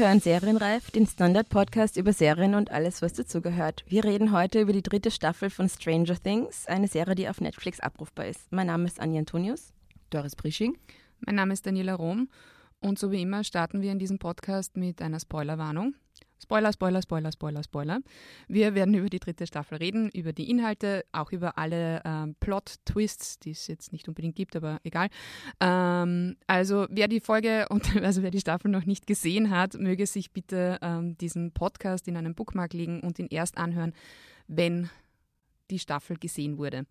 hören Serienreif, den Standard-Podcast über Serien und alles, was dazugehört. Wir reden heute über die dritte Staffel von Stranger Things, eine Serie, die auf Netflix abrufbar ist. Mein Name ist Anja Antonius. Doris Prisching. Mein Name ist Daniela Rom. Und so wie immer starten wir in diesem Podcast mit einer Spoilerwarnung. Spoiler, Spoiler, Spoiler, Spoiler, Spoiler. Wir werden über die dritte Staffel reden, über die Inhalte, auch über alle ähm, Plot-Twists, die es jetzt nicht unbedingt gibt, aber egal. Ähm, also wer die Folge und also wer die Staffel noch nicht gesehen hat, möge sich bitte ähm, diesen Podcast in einen Bookmark legen und ihn erst anhören, wenn die Staffel gesehen wurde.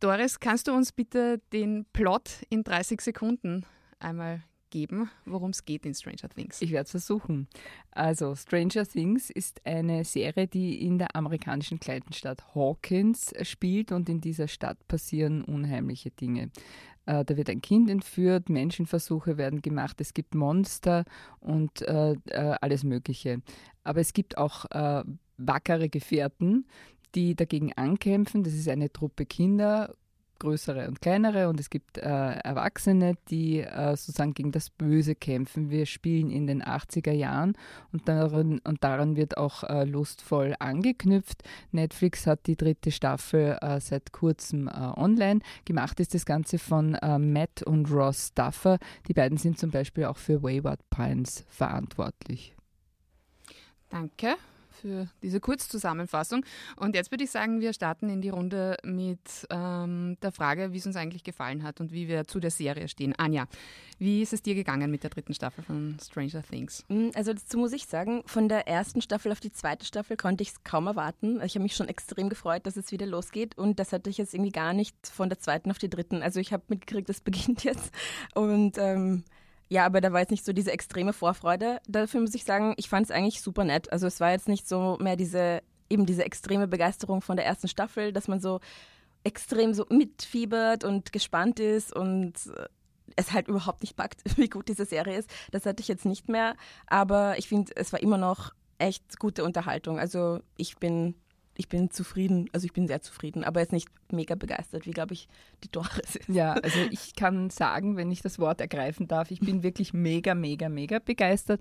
Doris, kannst du uns bitte den Plot in 30 Sekunden einmal geben, worum es geht in Stranger Things. Ich werde es versuchen. Also, Stranger Things ist eine Serie, die in der amerikanischen kleinen Stadt Hawkins spielt und in dieser Stadt passieren unheimliche Dinge. Äh, da wird ein Kind entführt, Menschenversuche werden gemacht, es gibt Monster und äh, äh, alles Mögliche. Aber es gibt auch äh, wackere Gefährten, die dagegen ankämpfen. Das ist eine Truppe Kinder, größere und kleinere und es gibt äh, Erwachsene, die äh, sozusagen gegen das Böse kämpfen. Wir spielen in den 80er Jahren und daran, und daran wird auch äh, lustvoll angeknüpft. Netflix hat die dritte Staffel äh, seit kurzem äh, online. Gemacht ist das Ganze von äh, Matt und Ross Duffer. Die beiden sind zum Beispiel auch für Wayward Pines verantwortlich. Danke für diese Kurzzusammenfassung. Und jetzt würde ich sagen, wir starten in die Runde mit ähm, der Frage, wie es uns eigentlich gefallen hat und wie wir zu der Serie stehen. Anja, wie ist es dir gegangen mit der dritten Staffel von Stranger Things? Mm, also dazu muss ich sagen, von der ersten Staffel auf die zweite Staffel konnte ich es kaum erwarten. Ich habe mich schon extrem gefreut, dass es wieder losgeht und das hatte ich jetzt irgendwie gar nicht von der zweiten auf die dritten. Also ich habe mitgekriegt, es beginnt jetzt und ähm, ja, aber da war jetzt nicht so diese extreme Vorfreude. Dafür muss ich sagen, ich fand es eigentlich super nett. Also es war jetzt nicht so mehr diese, eben diese extreme Begeisterung von der ersten Staffel, dass man so extrem so mitfiebert und gespannt ist und äh, es halt überhaupt nicht packt, wie gut diese Serie ist. Das hatte ich jetzt nicht mehr. Aber ich finde, es war immer noch echt gute Unterhaltung. Also ich bin ich bin zufrieden, also ich bin sehr zufrieden, aber jetzt nicht mega begeistert, wie glaube ich die Doris ist. Ja, also ich kann sagen, wenn ich das Wort ergreifen darf, ich bin wirklich mega, mega, mega begeistert.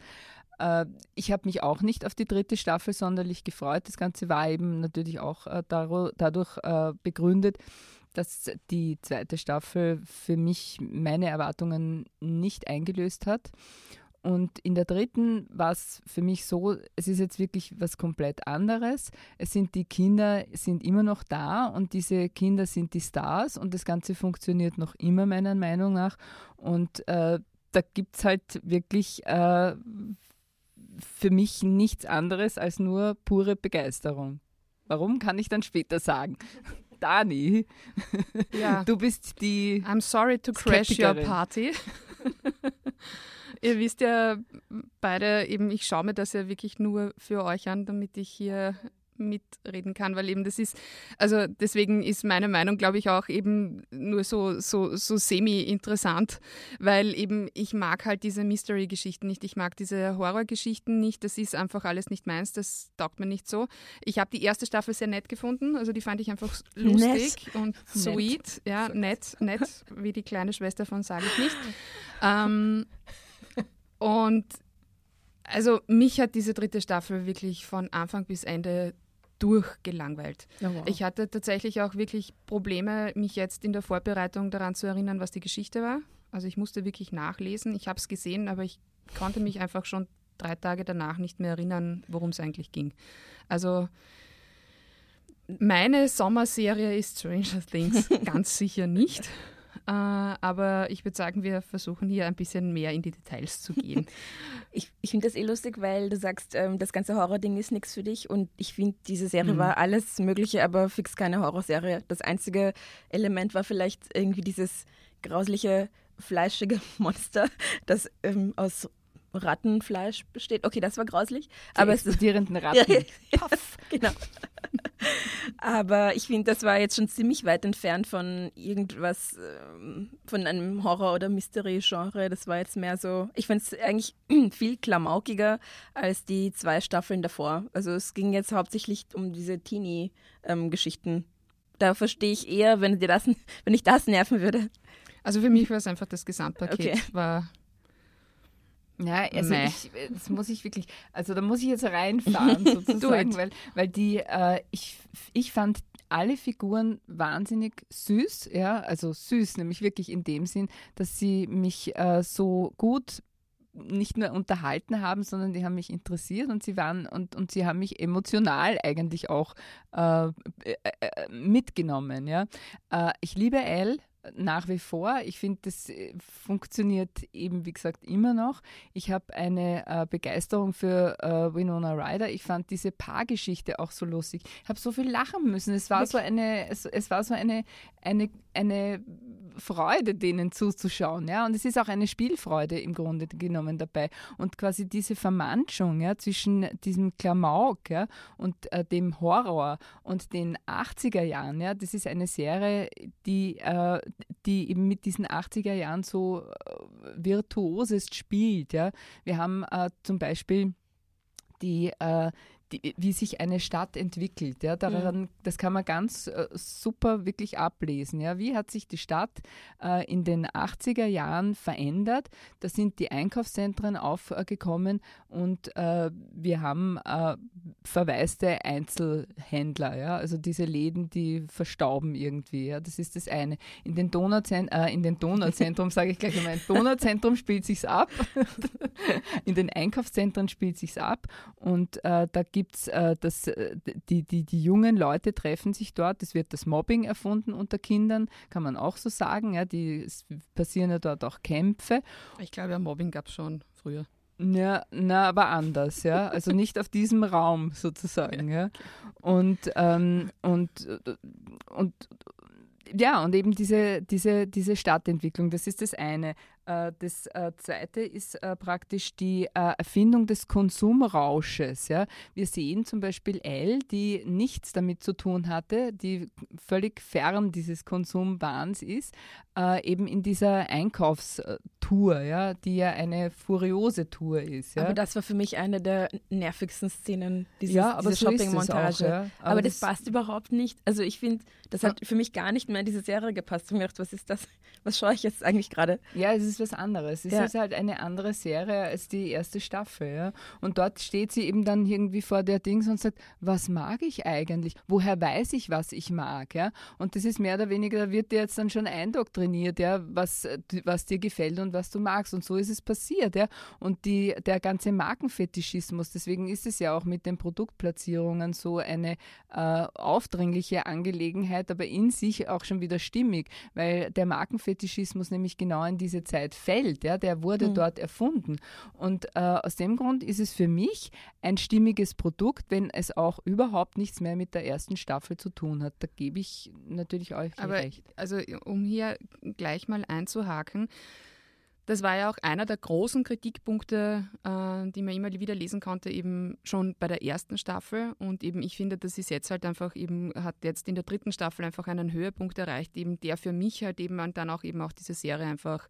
Äh, ich habe mich auch nicht auf die dritte Staffel sonderlich gefreut. Das Ganze war eben natürlich auch äh, dadurch äh, begründet, dass die zweite Staffel für mich meine Erwartungen nicht eingelöst hat. Und in der dritten war es für mich so, es ist jetzt wirklich was komplett anderes. Es sind die Kinder, sind immer noch da und diese Kinder sind die Stars und das Ganze funktioniert noch immer meiner Meinung nach. Und äh, da gibt es halt wirklich äh, für mich nichts anderes als nur pure Begeisterung. Warum kann ich dann später sagen? Dani, ja. du bist die. I'm sorry to crash your party. Ihr wisst ja beide eben, ich schaue mir das ja wirklich nur für euch an, damit ich hier mitreden kann, weil eben das ist, also deswegen ist meine Meinung, glaube ich, auch eben nur so, so, so semi-interessant, weil eben ich mag halt diese Mystery-Geschichten nicht, ich mag diese Horror-Geschichten nicht, das ist einfach alles nicht meins, das taugt mir nicht so. Ich habe die erste Staffel sehr nett gefunden, also die fand ich einfach lustig nett. und sweet, nett. ja, nett, nett, wie die kleine Schwester von sage ich nicht. Ähm, und also mich hat diese dritte Staffel wirklich von Anfang bis Ende durchgelangweilt. Oh, wow. Ich hatte tatsächlich auch wirklich Probleme, mich jetzt in der Vorbereitung daran zu erinnern, was die Geschichte war. Also ich musste wirklich nachlesen. Ich habe es gesehen, aber ich konnte mich einfach schon drei Tage danach nicht mehr erinnern, worum es eigentlich ging. Also meine Sommerserie ist Stranger Things ganz sicher nicht. Äh, aber ich würde sagen, wir versuchen hier ein bisschen mehr in die Details zu gehen. ich ich finde das eh lustig, weil du sagst, ähm, das ganze Horror-Ding ist nichts für dich. Und ich finde, diese Serie mhm. war alles Mögliche, aber fix keine Horrorserie. Das einzige Element war vielleicht irgendwie dieses grausliche, fleischige Monster, das ähm, aus Rattenfleisch besteht. Okay, das war grauslich. Die aber explodierenden Ratten. Ja, ja, genau. Aber ich finde, das war jetzt schon ziemlich weit entfernt von irgendwas, ähm, von einem Horror- oder Mystery-Genre. Das war jetzt mehr so, ich finde es eigentlich viel klamaukiger als die zwei Staffeln davor. Also es ging jetzt hauptsächlich um diese Teenie-Geschichten. da verstehe ich eher, wenn dir das, wenn ich das nerven würde. Also für mich war es einfach das Gesamtpaket, okay. war Ja, also ich, das muss ich wirklich, also da muss ich jetzt reinfahren sozusagen, weil, weil die, äh, ich, ich fand alle Figuren wahnsinnig süß, ja, also süß, nämlich wirklich in dem Sinn, dass sie mich äh, so gut nicht nur unterhalten haben, sondern die haben mich interessiert und sie waren und, und sie haben mich emotional eigentlich auch äh, äh, äh mitgenommen. Ja. Äh, ich liebe Elle, nach wie vor. Ich finde, das äh, funktioniert eben, wie gesagt, immer noch. Ich habe eine äh, Begeisterung für äh, Winona Ryder. Ich fand diese Paargeschichte auch so lustig. Ich habe so viel lachen müssen. Es war Wirklich? so eine, es, es, war so eine, eine, eine Freude, denen zuzuschauen. Ja? Und es ist auch eine Spielfreude im Grunde genommen dabei. Und quasi diese Vermanschung ja, zwischen diesem Klamauk ja, und äh, dem Horror und den 80er Jahren, ja, das ist eine Serie, die, äh, die eben mit diesen 80er Jahren so äh, virtuosest spielt. Ja. Wir haben äh, zum Beispiel die, äh, die, wie sich eine Stadt entwickelt. Ja, daran, mhm. Das kann man ganz äh, super wirklich ablesen. Ja. Wie hat sich die Stadt äh, in den 80er Jahren verändert? Da sind die Einkaufszentren aufgekommen und äh, wir haben äh, verwaiste Einzelhändler. Ja. Also diese Läden, die verstauben irgendwie. Ja. Das ist das eine. In den, Donauzent äh, in den Donauzentrum, sage ich gleich einmal, im Donauzentrum spielt sich's ab. in den Einkaufszentren spielt sich's ab und äh, da gibt gibt es äh, das, äh, die, die, die jungen Leute treffen sich dort, es wird das Mobbing erfunden unter Kindern, kann man auch so sagen. Ja, die, es passieren ja dort auch Kämpfe. Ich glaube, ja, Mobbing gab es schon früher. Ja, na, aber anders, ja. Also nicht auf diesem Raum sozusagen, ja. Und, ähm, und, und, ja, und eben diese, diese, diese Stadtentwicklung, das ist das eine. Äh, das äh, zweite ist äh, praktisch die Erfindung des Konsumrausches. Wir sehen zum Beispiel Elle, die nichts damit zu tun hatte, die völlig fern dieses Konsumwahns ist, eben in dieser Einkaufstour, ja, die ja eine furiose Tour ist. Aber das war für mich eine der nervigsten Szenen, dieses, ja, aber diese so Shopping-Montage. Ja. Aber, aber das, das, passt überhaupt nicht. Also ich finde, das hat für mich gar nicht mehr in diese Serie gepasst. Ich habe mir gedacht, was ist das? Was schaue ich jetzt eigentlich gerade? Ja, es ist ist was anderes. Es ja. ist halt eine andere Serie als die erste Staffel. Ja? Und dort steht sie eben dann irgendwie vor der Dings und sagt, was mag ich eigentlich? Woher weiß ich, was ich mag? Ja? Und das ist mehr oder weniger, da wird dir jetzt dann schon eindoktriniert, ja, was, was dir gefällt und was du magst. Und so ist es passiert. Ja? Und die, der ganze Markenfetischismus, deswegen ist es ja auch mit den Produktplatzierungen so eine äh, aufdringliche Angelegenheit, aber in sich auch schon wieder stimmig, weil der Markenfetischismus nämlich genau in diese Zeit Zeit fällt. Ja, der wurde mhm. dort erfunden. Und äh, aus dem Grund ist es für mich ein stimmiges Produkt, wenn es auch überhaupt nichts mehr mit der ersten Staffel zu tun hat. Da gebe ich natürlich euch Aber, recht. Also um hier gleich mal einzuhaken, das war ja auch einer der großen Kritikpunkte, äh, die man immer wieder lesen konnte, eben schon bei der ersten Staffel. Und eben, ich finde, das ist jetzt halt einfach eben, hat jetzt in der dritten Staffel einfach einen Höhepunkt erreicht, eben der für mich halt eben dann auch eben auch diese Serie einfach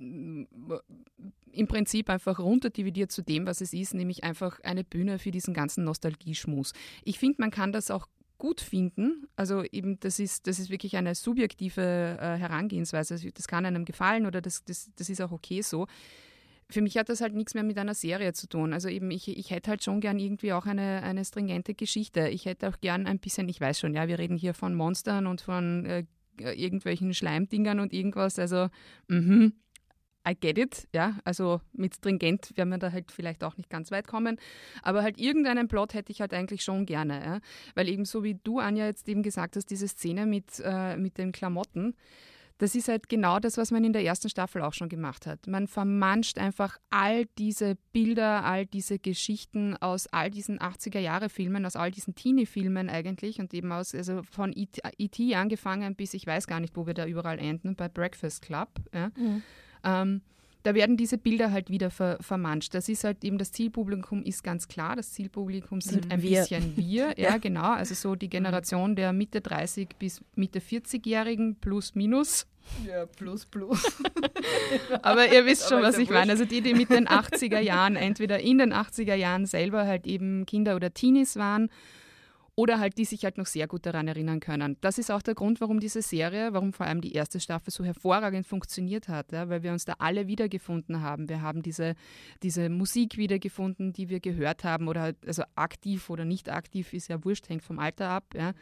im Prinzip einfach runterdividiert zu dem, was es ist, nämlich einfach eine Bühne für diesen ganzen Nostalgieschmus. Ich finde, man kann das auch gut finden. Also eben, das ist, das ist wirklich eine subjektive äh, Herangehensweise. Das kann einem gefallen oder das, das, das ist auch okay so. Für mich hat das halt nichts mehr mit einer Serie zu tun. Also eben, ich, ich hätte halt schon gern irgendwie auch eine, eine stringente Geschichte. Ich hätte auch gern ein bisschen, ich weiß schon, ja, wir reden hier von Monstern und von äh, irgendwelchen Schleimdingern und irgendwas. Also, mhm, I get it, ja, also mit stringent werden wir da halt vielleicht auch nicht ganz weit kommen, aber halt irgendeinen Plot hätte ich halt eigentlich schon gerne, ja? weil eben so wie du, Anja, jetzt eben gesagt hast, diese Szene mit, äh, mit den Klamotten, das ist halt genau das, was man in der ersten Staffel auch schon gemacht hat. Man vermanscht einfach all diese Bilder, all diese Geschichten aus all diesen 80er-Jahre-Filmen, aus all diesen Teenie-Filmen eigentlich und eben aus, also von E.T. E angefangen bis ich weiß gar nicht, wo wir da überall enden, bei Breakfast Club. Ja? Mhm. Ähm, da werden diese Bilder halt wieder ver vermanscht. Das ist halt eben, das Zielpublikum ist ganz klar. Das Zielpublikum sind ein wir. bisschen wir. Ja, ja, genau. Also so die Generation der Mitte 30 bis Mitte 40-Jährigen plus minus. Ja, plus plus. Aber ihr wisst schon, was ich meine. Also die, die mit den 80er Jahren, entweder in den 80er Jahren selber halt eben Kinder oder Teenies waren oder halt die sich halt noch sehr gut daran erinnern können. Das ist auch der Grund, warum diese Serie, warum vor allem die erste Staffel so hervorragend funktioniert hat, ja, weil wir uns da alle wiedergefunden haben. Wir haben diese, diese Musik wiedergefunden, die wir gehört haben oder halt, also aktiv oder nicht aktiv ist ja wurscht, hängt vom Alter ab. Ja.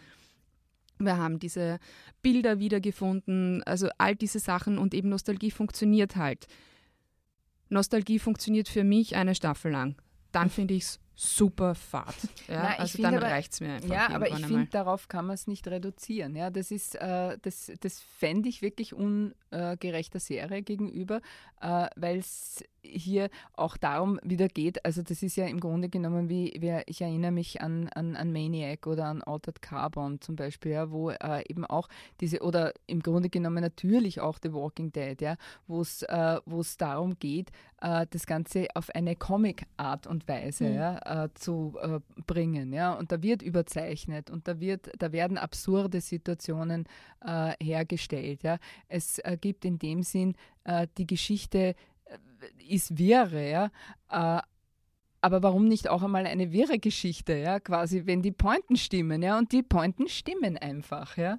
Wir haben diese Bilder wiedergefunden, also all diese Sachen und eben Nostalgie funktioniert halt. Nostalgie funktioniert für mich eine Staffel lang. Dann finde ich es super Fahrt. Ja, Nein, also dann reicht es mir einfach. Ja, aber ich irgendwann finde, einmal. darauf kann man es nicht reduzieren. Ja, das ist, äh, das, das fände ich wirklich ungerechter Serie gegenüber, äh, weil es hier auch darum wieder geht, also das ist ja im Grunde genommen wie, wie ich erinnere mich an, an, an Maniac oder an Altered Carbon zum Beispiel, ja, wo äh, eben auch diese, oder im Grunde genommen natürlich auch The Walking Dead, ja, wo es äh, darum geht, äh, das Ganze auf eine Comic-Art und Weise Mhm. ja, äh, zu äh, bringen. Ja? Und da wird überzeichnet und da, wird, da werden absurde Situationen äh, hergestellt. Ja? Es äh, gibt in dem Sinn die Geschichte ist wirre, ja. Äh, aber warum nicht auch einmal eine wirre Geschichte, ja, quasi, wenn die Pointen stimmen, ja, und die Pointen stimmen einfach, ja.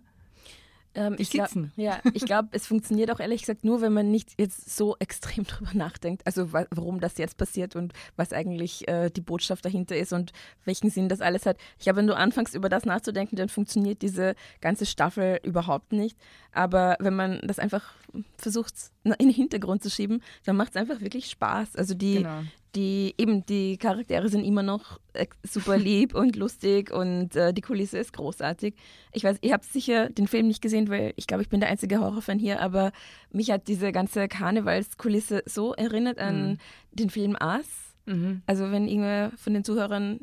Ähm, ich glaub- sitzen. Ja, ich glaube, es funktioniert auch ehrlich gesagt nur, wenn man nicht jetzt so extrem drüber nachdenkt, also wa warum das jetzt passiert und was eigentlich äh, die Botschaft dahinter ist und welchen Sinn das alles hat. Ich glaube, wenn du anfängst, über das nachzudenken, dann funktioniert diese ganze Staffel überhaupt nicht. Aber wenn man das einfach versucht, in den Hintergrund zu schieben, dann macht es einfach wirklich Spaß. Also die, Genau. Die eben die Charaktere sind immer noch äh, super lieb und lustig und äh, die Kulisse ist großartig. Ich weiß, ihr habt sicher den Film nicht gesehen, weil ich glaube, ich bin der einzige Horrorfan hier, aber mich hat diese ganze Karnevalskulisse so erinnert an Mhm. den Film Ass. Mhm. Also wenn irgendwer von den Zuhörern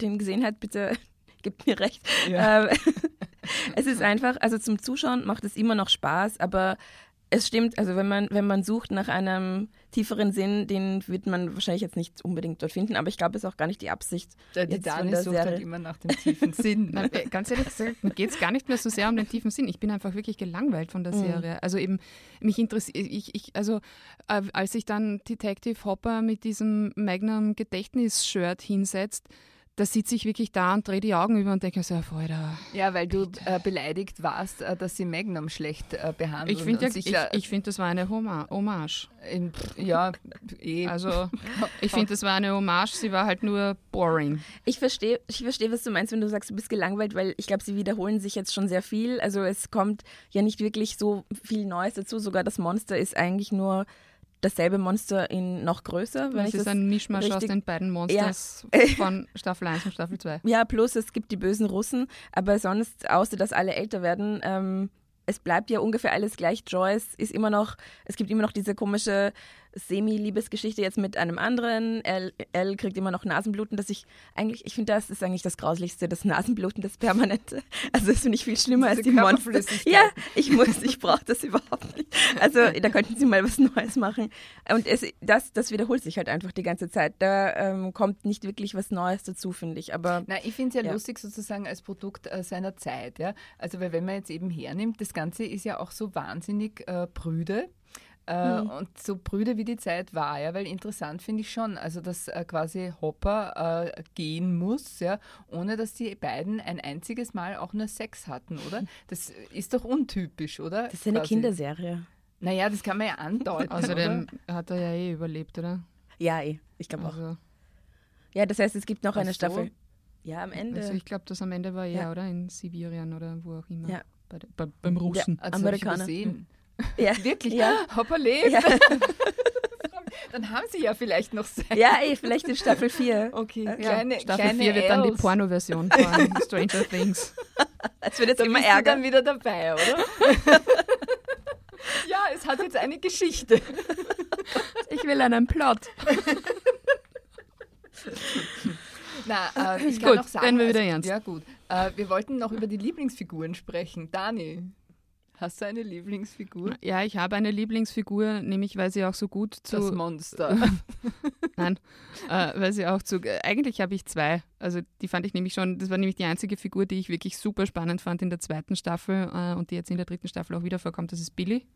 den gesehen hat, bitte gibt mir recht. Ja. Ähm, es ist einfach, also zum Zuschauen macht es immer noch Spaß, aber es stimmt, also wenn man, wenn man sucht nach einem tieferen Sinn, den wird man wahrscheinlich jetzt nicht unbedingt dort finden, aber ich glaube, es ist auch gar nicht die Absicht. Der jetzt von Dani sucht halt Serie. immer nach dem tiefen Sinn. Nein, äh, ganz ehrlich gesagt, mir geht es gar nicht mehr so sehr um den tiefen Sinn. Ich bin einfach wirklich gelangweilt von der Mhm. Serie. Also eben, mich interessiert, ich, ich, also äh, als sich dann Detective Hopper mit diesem Magnum Gedächtnis-Shirt hinsetzt, da sitze ich wirklich da und drehe die Augen über und denke mir so, Alter. Ja, weil du äh, beleidigt warst, äh, dass sie Magnum schlecht äh, behandeln. Ich finde, ja, ich, ich find, das war eine Homa Hommage. in, ja, eh. Also ich finde, das war eine Hommage, sie war halt nur boring. Ich verstehe, ich verstehe, was du meinst, wenn du sagst, du bist gelangweilt, weil ich glaube, sie wiederholen sich jetzt schon sehr viel. Also es kommt ja nicht wirklich so viel Neues dazu. Sogar das Monster ist eigentlich nur dasselbe Monster in noch größer. Wenn Das ist das ein Mischmasch aus den beiden Monsters von Staffel 1 und Staffel 2. Ja, plus es gibt die bösen Russen, aber sonst, außer dass alle älter werden, ähm, es bleibt ja ungefähr alles gleich. Joyce ist immer noch, es gibt immer noch diese komische Semi-Liebesgeschichte jetzt mit einem anderen. Elle, Elle kriegt immer noch Nasenbluten, das ich eigentlich, ich finde, das ist eigentlich das Grauslichste, das Nasenbluten, das Permanente. Also das finde ich viel schlimmer als Diese die Monster. Ja, ich muss, ich brauche das überhaupt nicht. Also da könnten sie mal was Neues machen. Und es, das, das wiederholt sich halt einfach die ganze Zeit. Da ähm, kommt nicht wirklich was Neues dazu, finde ich. Aber Na, ich finde es ja, Ja. lustig sozusagen als Produkt äh, seiner Zeit. Ja? Also, weil wenn man jetzt eben hernimmt, das Ganze ist ja auch so wahnsinnig äh, prüde. Äh, Mhm. Und so prüde wie die Zeit war, ja, weil interessant finde ich schon, also dass äh, quasi Hopper äh, gehen muss, ja, ohne dass die beiden ein einziges Mal auch nur Sex hatten, oder? Das ist doch untypisch, oder? das ist eine Quasi. Kinderserie. Naja, das kann man ja andeuten. Außerdem hat er ja eh überlebt, oder? Ja, eh. Ich glaube auch. Also, Ja, das heißt, es gibt noch Ach eine so. Staffel. Ja, am Ende. also ich glaube, das am Ende war er, Ja. oder? In Sibirien oder wo auch immer. Ja. Bei, bei, beim Russen. Also, hab ich Amerikaner. Ja. Wirklich? Ja. Hopper lebt. Ja. Dann haben sie ja vielleicht noch Sex. ja, eh, vielleicht in Staffel 4. Okay, Ja. kleine, Staffel kleine 4 wird dann die. Porno-Version von Stranger Things. Es wird jetzt Da immer bist du Ärger. dann wieder dabei, oder? ja, es hat jetzt eine Geschichte. Ich will einen Plot. Na, äh, ich kann Gut, noch sagen, wir wieder also, ernst. Ja, gut. Äh, wir wollten noch über die Lieblingsfiguren sprechen. Dani, hast du eine Lieblingsfigur? Ja, ich habe eine Lieblingsfigur, nämlich weil sie auch so gut zu. Das Monster. Nein, äh, weil sie auch zu. Äh, eigentlich habe ich zwei. Also die fand ich nämlich schon. Das war nämlich die einzige Figur, die ich wirklich super spannend fand in der zweiten Staffel äh, und die jetzt in der dritten Staffel auch wieder vorkommt. Das ist Billy,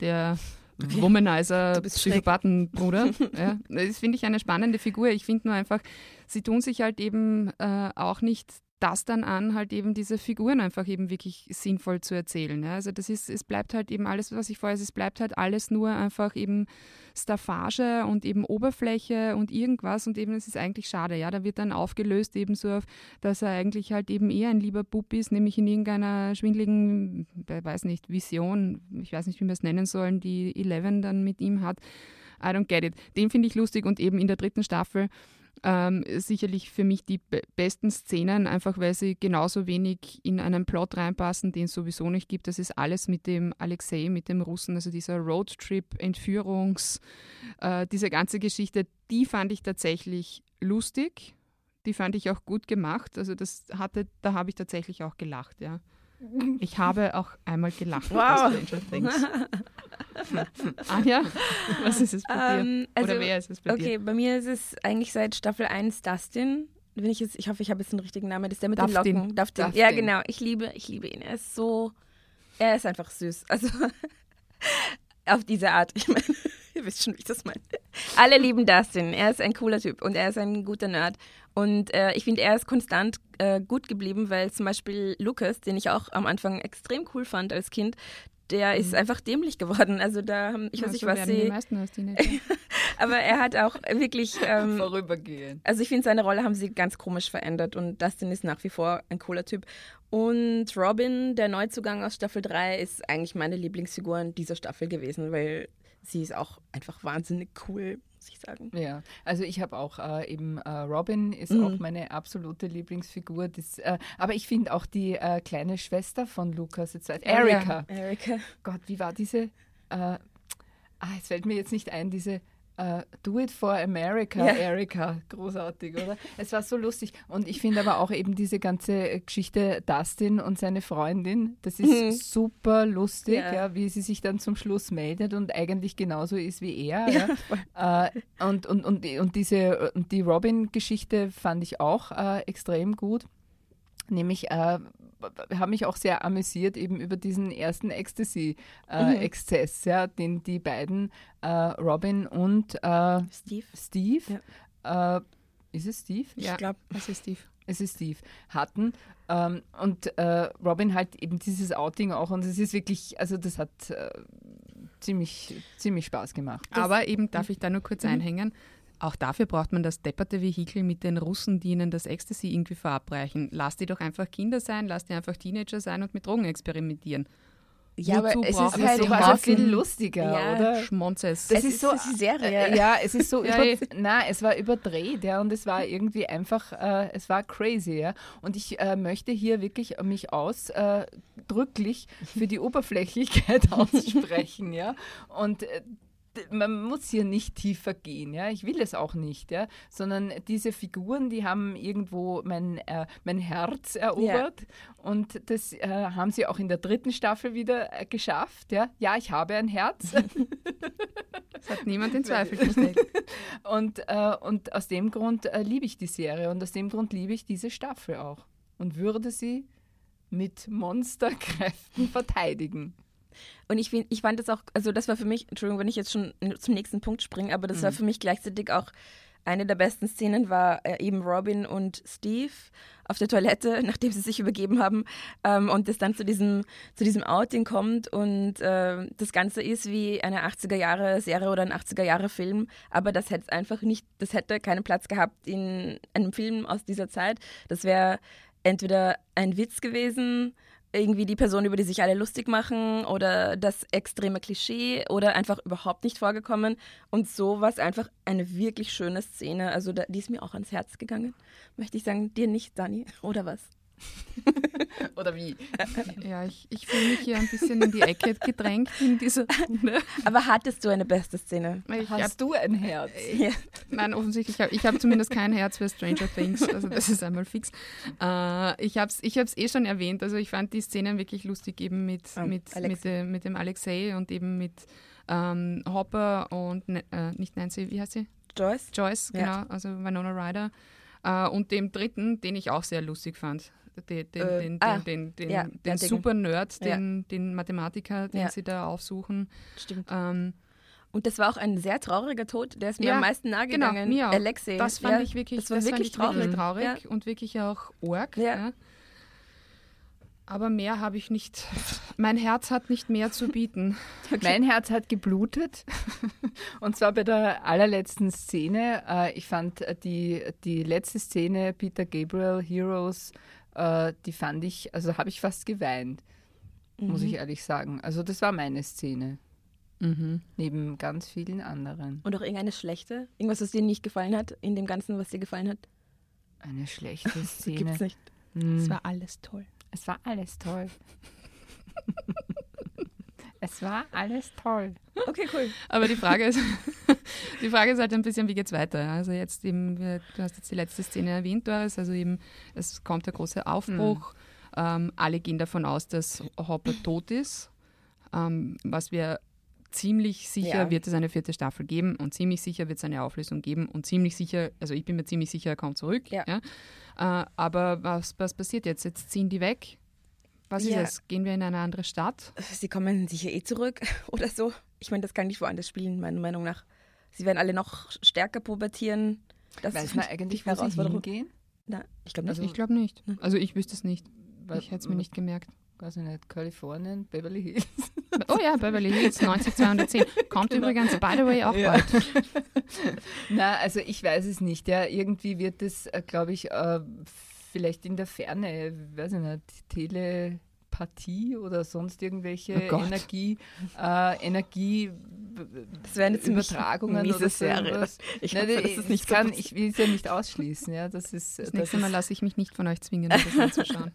der Womanizer, Du bist schräg. Psychopathenbruder. ja, das finde ich eine spannende Figur. Ich finde nur einfach, sie tun sich halt eben äh, auch nicht das dann an, halt eben diese Figuren einfach eben wirklich sinnvoll zu erzählen. Ja? Also das ist, es bleibt halt eben alles, was ich vorher, es bleibt halt alles nur einfach eben Staffage und eben Oberfläche und irgendwas und eben es ist eigentlich schade. Ja, da wird dann aufgelöst eben so, dass er eigentlich halt eben eher ein lieber Bub ist, nämlich in irgendeiner schwindligen, weiß nicht, Vision, ich weiß nicht, wie wir es nennen sollen, die Eleven dann mit ihm hat. I don't get it. Den finde ich lustig und eben in der dritten Staffel ähm, sicherlich für mich die be besten Szenen, einfach weil sie genauso wenig in einen Plot reinpassen, den es sowieso nicht gibt. Das ist alles mit dem Alexei, mit dem Russen, also dieser Roadtrip, Entführungs, äh, diese ganze Geschichte, die fand ich tatsächlich lustig. Die fand ich auch gut gemacht. Also das hatte, da habe ich tatsächlich auch gelacht, ja. Ich habe auch einmal gelacht wow. bei Stranger Things. Anja, was ist es bei dir? Ähm, also, Oder wer ist es bei okay, dir? bei mir ist es eigentlich seit Staffel 1 Dustin. Wenn ich, jetzt, ich hoffe, ich habe jetzt den richtigen Namen. Das ist der mit Dustin. den Locken. Dustin. Dustin. Ja, genau. Ich liebe, ich liebe ihn. Er ist so, er ist einfach süß. Also auf diese Art. Ich meine, ihr wisst schon, wie ich das meine. Alle lieben Dustin. Er ist ein cooler Typ und er ist ein guter Nerd. Und äh, ich finde, er ist konstant äh, gut geblieben, weil zum Beispiel Lucas, den ich auch am Anfang extrem cool fand als Kind, der ist einfach dämlich geworden. Also da haben, ich weiß Ja, nicht, so was werden die sie. meisten Teenager. Aber er hat auch wirklich. Ähm, Vorübergehen. also ich finde, seine Rolle haben sie ganz komisch verändert und Dustin ist nach wie vor ein cooler Typ. Und Robin, der Neuzugang aus Staffel 3, ist eigentlich meine Lieblingsfigur in dieser Staffel gewesen, weil sie ist auch einfach wahnsinnig cool, muss ich sagen. Ja, also ich habe auch äh, eben äh, Robin ist Mhm. auch meine absolute Lieblingsfigur. Das, äh, aber ich finde auch die äh, kleine Schwester von Lukas, jetzt weiß- Erika. Ja, Erika. Gott, wie war diese? Äh, ah, es fällt mir jetzt nicht ein, diese äh, Do It for America, Ja. Erika. Großartig, oder? Es war so lustig. Und ich finde aber auch eben diese ganze Geschichte Dustin und seine Freundin, das ist Mhm. super lustig, Ja. ja. wie sie sich dann zum Schluss meldet und eigentlich genauso ist wie er. Ja. Äh, und, und, und, und diese und die Robin-Geschichte fand ich auch äh, extrem gut. Nämlich habe mich auch sehr amüsiert eben über diesen ersten Ecstasy-Exzess, ja, den die beiden, äh, Robin und äh, Steve. Steve, äh, ist es Steve? Ich ja, glaube, das ist Steve. Es ist Steve, hatten. Ähm, und äh, Robin halt eben dieses Outing auch und es ist wirklich, also das hat äh, ziemlich, ziemlich Spaß gemacht. Aber eben, darf ich da nur kurz einhängen, auch dafür braucht man das depperte Vehikel mit den Russen, die ihnen das Ecstasy irgendwie verabreichen. Lass die doch einfach Kinder sein, lass die einfach Teenager sein und mit Drogen experimentieren. ja, aber Wozu es ist Aber halt Haufen- viel lustiger, Ja, oder? Schmonzes. Das Es ist ist- so, es ist die Serie. Äh, ja, es ist so Ja, über, eh. na, es war überdreht, ja, und es war irgendwie einfach, äh, es war crazy, ja. Und ich äh, möchte hier wirklich mich ausdrücklich für die Oberflächlichkeit aussprechen, ja. Und äh, man muss hier nicht tiefer gehen, ja. Ich will es auch nicht, ja. Sondern diese Figuren, die haben irgendwo mein, äh, mein Herz erobert. Und das äh, haben sie auch in der dritten Staffel wieder äh, geschafft, ja. Ja, ich habe ein Herz. Das hat niemand in Zweifel gestellt. Und, äh, und aus dem Grund äh, liebe ich die Serie und aus dem Grund liebe ich diese Staffel auch und würde sie mit Monsterkräften verteidigen. Und ich, ich fand das auch, also das war für mich, Entschuldigung, wenn ich jetzt schon zum nächsten Punkt springe, aber das Mhm. war für mich gleichzeitig auch eine der besten Szenen, war äh, eben Robin und Steve auf der Toilette, nachdem sie sich übergeben haben ähm, und es dann zu diesem, zu diesem Outing kommt und äh, das Ganze ist wie eine 80er-Jahre-Serie oder ein 80er-Jahre-Film, aber das hätte einfach nicht, das hätte keinen Platz gehabt in einem Film aus dieser Zeit. Das wäre entweder ein Witz gewesen, irgendwie die Person, über die sich alle lustig machen oder das extreme Klischee oder einfach überhaupt nicht vorgekommen. Und so war es einfach eine wirklich schöne Szene. Also da, die ist mir auch ans Herz gegangen. Möchte ich sagen, dir nicht, Dani, oder was? Oder wie? Ja, ich, ich fühle mich hier ein bisschen in die Ecke gedrängt in dieser Runde. Aber hattest du eine beste Szene? Ich hab, Hast du ein Herz? Ja. nein, offensichtlich, hab, ich habe zumindest kein Herz für Stranger Things, also das ist einmal fix. Äh, ich habe es ich hab's eh schon erwähnt, also ich fand die Szenen wirklich lustig, eben mit, Ah, mit, mit, dem, mit dem Alexei und eben mit ähm, Hopper und Ne- äh, nicht Nancy, wie heißt sie? Joyce? Joyce, Ja. genau, also Winona Ryder. Äh, und dem dritten, den ich auch sehr lustig fand. Den, den, Äh, den, ah, den, den, ja, den. Super Nerd, Ja. Mathematiker, den Ja. sie da aufsuchen. Stimmt. Ähm, Und das war auch ein sehr trauriger Tod, der ist mir am meisten nahegegangen. genau, mir auch. Alexei. Das fand ich wirklich, das war fand wirklich ich wirklich traurig. traurig und wirklich auch arg. Ja. Aber mehr habe ich nicht. Mein Herz hat nicht mehr zu bieten. Mein Herz hat geblutet. Und zwar bei der allerletzten Szene. Äh, ich fand äh, die, die letzte Szene, Peter Gabriel, Heroes, äh, die fand ich, also habe ich fast geweint, muss Mhm. ich ehrlich sagen. Also das war meine Szene. Mhm. Neben ganz vielen anderen. Und auch irgendeine schlechte? Irgendwas, was dir nicht gefallen hat, in dem Ganzen, was dir gefallen hat? Eine schlechte Szene. Gibt's nicht. Hm. Es war alles toll. Es war alles toll. es war alles toll. Okay, cool. Aber die Frage ist, die Frage ist halt ein bisschen, wie geht's weiter? Also jetzt eben, du hast jetzt die letzte Szene erwähnt, Doris, also eben, es kommt der große Aufbruch. Ähm, alle gehen davon aus, dass Hopper tot ist, ähm, was wir ziemlich sicher Ja. wird es eine vierte Staffel geben und ziemlich sicher wird es eine Auflösung geben und ziemlich sicher, also ich bin mir ziemlich sicher, er kommt zurück. Ja. Äh, aber was, was passiert jetzt? Jetzt ziehen die weg. Was Ja. ist es? Gehen wir in eine andere Stadt? Sie kommen sicher eh zurück oder so. Ich meine, das kann nicht woanders spielen, meiner Meinung nach. Sie werden alle noch stärker pubertieren. Das Weiß ist man eigentlich, wo sie hingehen? Na, ich glaube nicht. ich glaube nicht. Hm. Also ich wüsste es nicht. Weil- Ich hätte es mir nicht gemerkt. Weiß ich nicht, Kalifornien, Beverly Hills. Oh ja, Beverly Hills 90210. Kommt Genau. übrigens, by the way, auch Ja. bald. Na, also ich weiß es nicht. Ja, irgendwie wird es, äh, glaube ich, äh, vielleicht in der Ferne, weiß ich nicht, Telepathie oder sonst irgendwelche Oh. Energie, äh, Energie Das wäre eine ziemlich Übertragungen miese oder so Serie. Ich Nein, hoffe, das nicht so kann, passiert. ich will es ja nicht ausschließen. Ja, das ist, Das das nächste ist Mal lasse ich mich nicht von euch zwingen, das anzuschauen.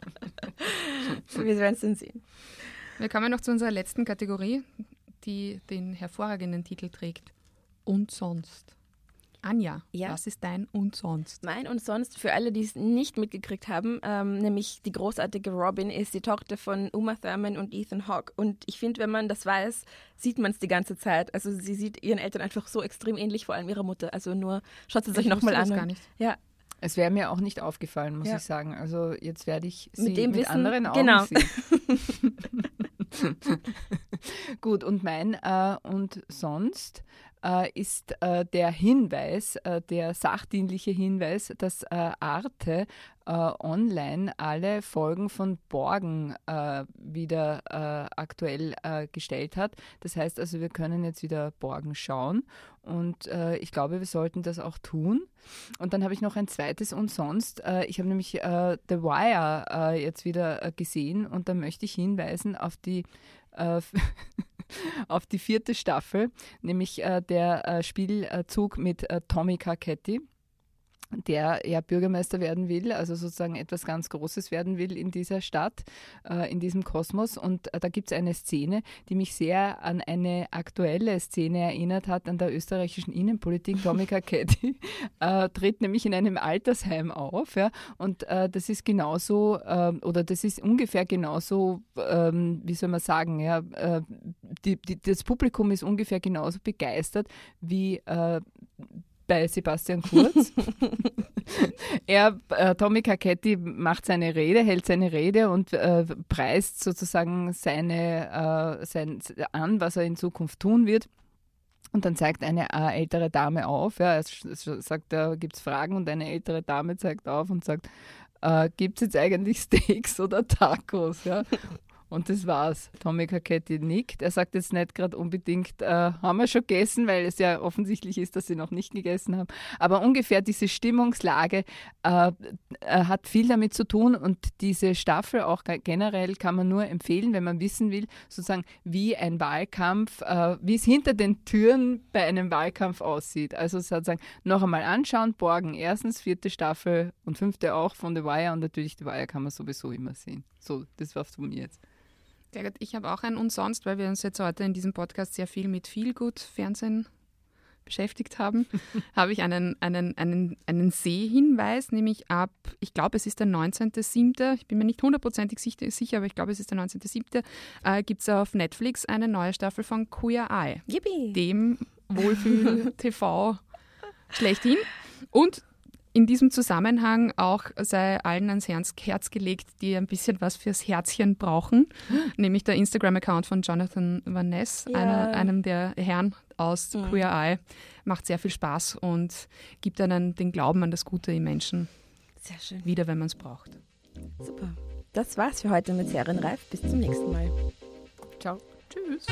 Wir werden es dann sehen. Wir kommen noch zu unserer letzten Kategorie, die den hervorragenden Titel trägt. Und sonst. Anja, Ja. was ist dein Und sonst? Mein und sonst, für alle, die es nicht mitgekriegt haben, ähm, nämlich die großartige Robin ist die Tochter von Uma Thurman und Ethan Hawke. Und ich finde, wenn man das weiß, sieht man es die ganze Zeit. Also sie sieht ihren Eltern einfach so extrem ähnlich, vor allem ihrer Mutter. Also nur schaut es euch nochmal an. gar nicht. Ja, Es wäre mir auch nicht aufgefallen, muss Ja. ich sagen. Also jetzt werde ich sie Mit mit, dem Wissen- anderen Augen genau. sehen. Gut, und mein äh, und sonst ist äh, der Hinweis, äh, der sachdienliche Hinweis, dass äh, Arte äh, online alle Folgen von Borgen äh, wieder äh, aktuell äh, gestellt hat. Das heißt also, wir können jetzt wieder Borgen schauen und äh, ich glaube, wir sollten das auch tun. Und dann habe ich noch ein zweites und sonst. Äh, ich habe nämlich äh, The Wire äh, jetzt wieder äh, gesehen und da möchte ich hinweisen auf die äh, auf die vierte Staffel, nämlich äh, der äh, Spielzug mit äh, Tommy Carcetti der ja Bürgermeister werden will, also sozusagen etwas ganz Großes werden will in dieser Stadt, äh, in diesem Kosmos. Und äh, da gibt es eine Szene, die mich sehr an eine aktuelle Szene erinnert hat, an der österreichischen Innenpolitik. Tommy Carcetti äh, tritt nämlich in einem Altersheim auf. Ja, und äh, das ist genauso, äh, oder das ist ungefähr genauso, ähm, wie soll man sagen, ja, äh, die, die, das Publikum ist ungefähr genauso begeistert wie bei Sebastian Kurz. er, äh, Tommy Carcetti macht seine Rede, hält seine Rede und äh, preist sozusagen seine, äh, sein, an, was er in Zukunft tun wird. Und dann zeigt eine äh, ältere Dame auf, ja, es, es sagt, da gibt es Fragen und eine ältere Dame zeigt auf und sagt, äh, gibt es jetzt eigentlich Steaks oder Tacos? Ja? Und das war's. Tommy Carcetti nickt. Er sagt jetzt nicht gerade unbedingt, äh, haben wir schon gegessen, weil es ja offensichtlich ist, dass sie noch nicht gegessen haben. Aber ungefähr diese Stimmungslage äh, äh, hat viel damit zu tun und diese Staffel auch ge- generell kann man nur empfehlen, wenn man wissen will, sozusagen, wie ein Wahlkampf, äh, wie es hinter den Türen bei einem Wahlkampf aussieht. Also sozusagen noch einmal anschauen, Borgen erstens, vierte Staffel und fünfte auch von The Wire und natürlich The Wire kann man sowieso immer sehen. So, das war's von mir jetzt. Sehr gut. Ich habe auch ein Und sonst, weil wir uns jetzt heute in diesem Podcast sehr viel mit Feelgood-Fernsehen beschäftigt haben, habe ich einen, einen, einen, einen Sehhinweis, nämlich ab, ich glaube, es ist der 19.07., ich bin mir nicht hundertprozentig sicher, sicher, aber ich glaube, es ist der 19.07., äh, gibt es auf Netflix eine neue Staffel von Queer Eye, Yippie! dem Wohlfühl-TV schlechthin. Und in diesem Zusammenhang auch sei allen ans Herz gelegt, die ein bisschen was fürs Herzchen brauchen, nämlich der Instagram-Account von Jonathan Van Ness, ja. einer, einem der Herren aus mhm. Queer Eye. Macht sehr viel Spaß und gibt einen den Glauben an das Gute im Menschen wieder, wenn man es braucht. Super. Das war's für heute mit Serienreif. Bis zum nächsten Mal. Ciao. Tschüss.